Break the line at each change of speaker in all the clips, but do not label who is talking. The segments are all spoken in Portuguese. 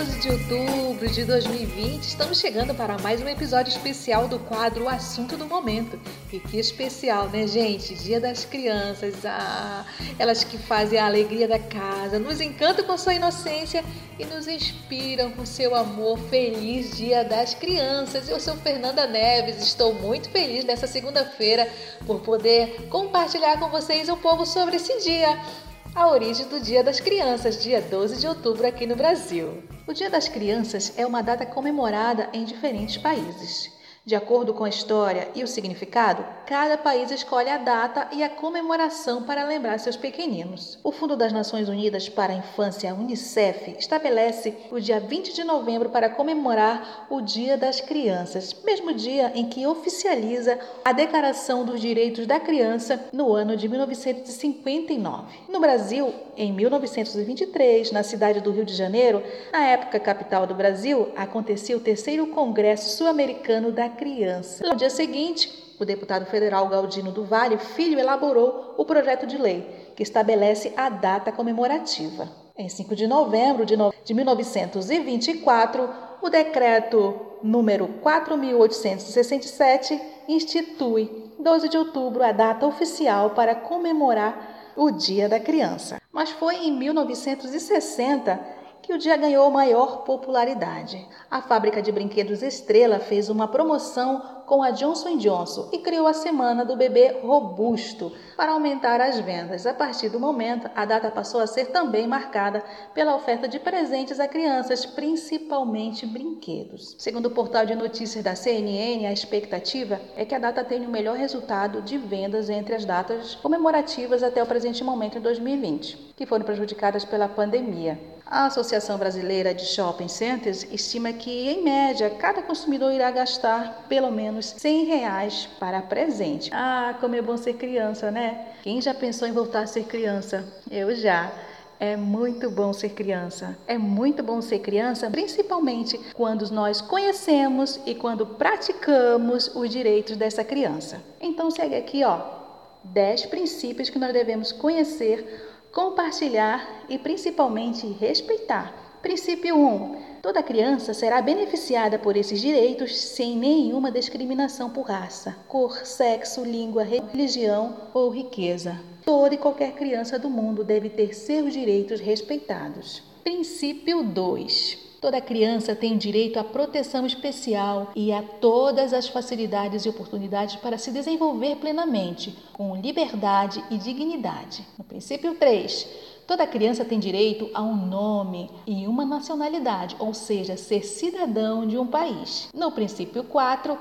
12 de outubro de 2020, estamos chegando para mais um episódio especial do quadro O Assunto do Momento. E que especial, né, gente? Dia das Crianças, ah, elas que fazem a alegria da casa, nos encantam com sua inocência e nos inspiram com seu amor. Feliz Dia das Crianças! Eu sou Fernanda Neves, estou muito feliz nessa segunda-feira por poder compartilhar com vocês um pouco sobre esse dia a origem do Dia das Crianças, dia 12 de outubro aqui no Brasil. O Dia das Crianças é uma data comemorada em diferentes países. De acordo com a história e o significado, cada país escolhe a data e a comemoração para lembrar seus pequeninos. O Fundo das Nações Unidas para a Infância, UNICEF, estabelece o dia 20 de novembro para comemorar o Dia das Crianças, mesmo dia em que oficializa a Declaração dos Direitos da Criança no ano de 1959. No Brasil, em 1923, na cidade do Rio de Janeiro, na época capital do Brasil, acontecia o terceiro Congresso Sul-Americano da Criança. No dia seguinte, o deputado federal Galdino do Vale Filho elaborou o projeto de lei que estabelece a data comemorativa. Em 5 de novembro de, no... de 1924, o decreto número 4867 institui 12 de outubro a data oficial para comemorar o Dia da Criança. Mas foi em 1960 que o dia ganhou maior popularidade. A fábrica de brinquedos Estrela fez uma promoção com a Johnson Johnson e criou a Semana do Bebê Robusto para aumentar as vendas. A partir do momento, a data passou a ser também marcada pela oferta de presentes a crianças, principalmente brinquedos. Segundo o portal de notícias da CNN, a expectativa é que a data tenha o melhor resultado de vendas entre as datas comemorativas até o presente momento em 2020, que foram prejudicadas pela pandemia. A Associação Brasileira de Shopping Centers estima que, em média, cada consumidor irá gastar pelo menos 100 reais para presente. Ah, como é bom ser criança, né? Quem já pensou em voltar a ser criança? Eu já. É muito bom ser criança. É muito bom ser criança, principalmente quando nós conhecemos e quando praticamos os direitos dessa criança. Então segue aqui, ó, 10 princípios que nós devemos conhecer compartilhar e principalmente respeitar. Princípio 1. Toda criança será beneficiada por esses direitos sem nenhuma discriminação por raça, cor, sexo, língua, religião ou riqueza. Toda e qualquer criança do mundo deve ter seus direitos respeitados. Princípio 2. Toda criança tem direito à proteção especial e a todas as facilidades e oportunidades para se desenvolver plenamente, com liberdade e dignidade. No princípio 3, toda criança tem direito a um nome e uma nacionalidade, ou seja, ser cidadão de um país. No princípio 4,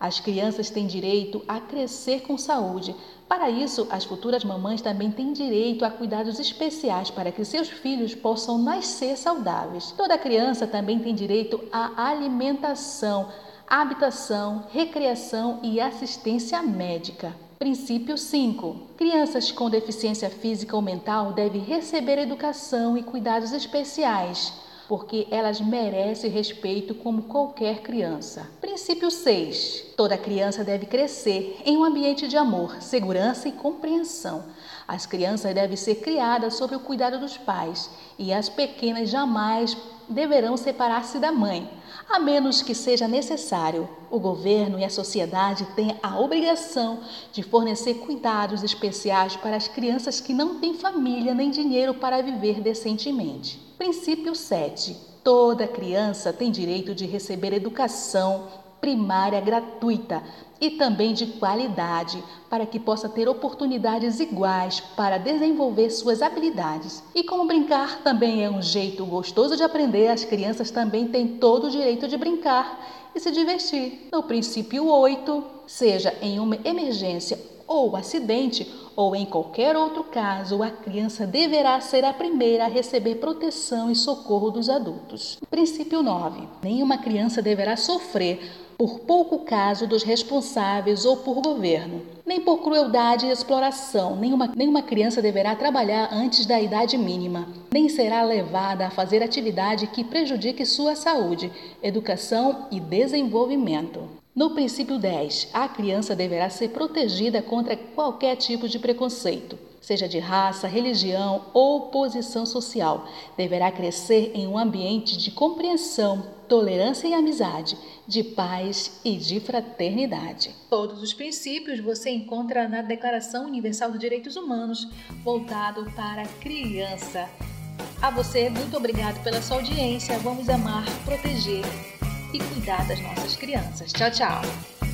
as crianças têm direito a crescer com saúde. Para isso, as futuras mamães também têm direito a cuidados especiais para que seus filhos possam nascer saudáveis. Toda criança também tem direito à alimentação, habitação, recreação e assistência médica. Princípio 5. Crianças com deficiência física ou mental devem receber educação e cuidados especiais porque elas merecem respeito como qualquer criança. Princípio 6. Toda criança deve crescer em um ambiente de amor, segurança e compreensão. As crianças devem ser criadas sob o cuidado dos pais e as pequenas jamais deverão separar-se da mãe, a menos que seja necessário. O governo e a sociedade têm a obrigação de fornecer cuidados especiais para as crianças que não têm família nem dinheiro para viver decentemente. Princípio 7. Toda criança tem direito de receber educação primária gratuita e também de qualidade, para que possa ter oportunidades iguais para desenvolver suas habilidades. E como brincar também é um jeito gostoso de aprender, as crianças também têm todo o direito de brincar e se divertir. No princípio 8, seja em uma emergência ou acidente, ou em qualquer outro caso, a criança deverá ser a primeira a receber proteção e socorro dos adultos. Princípio 9. Nenhuma criança deverá sofrer por pouco caso dos responsáveis ou por governo, nem por crueldade e exploração. Nenhuma, nenhuma criança deverá trabalhar antes da idade mínima, nem será levada a fazer atividade que prejudique sua saúde, educação e desenvolvimento. No princípio 10, a criança deverá ser protegida contra qualquer tipo de preconceito. seja de raça, religião ou posição social, deverá crescer em um ambiente de compreensão, tolerância e amizade, de paz e de fraternidade. Todos os princípios você encontra na Declaração Universal dos Direitos Humanos, voltado para a criança. A você, muito obrigado pela sua audiência. Vamos amar, proteger e cuidar das nossas crianças. Tchau, tchau.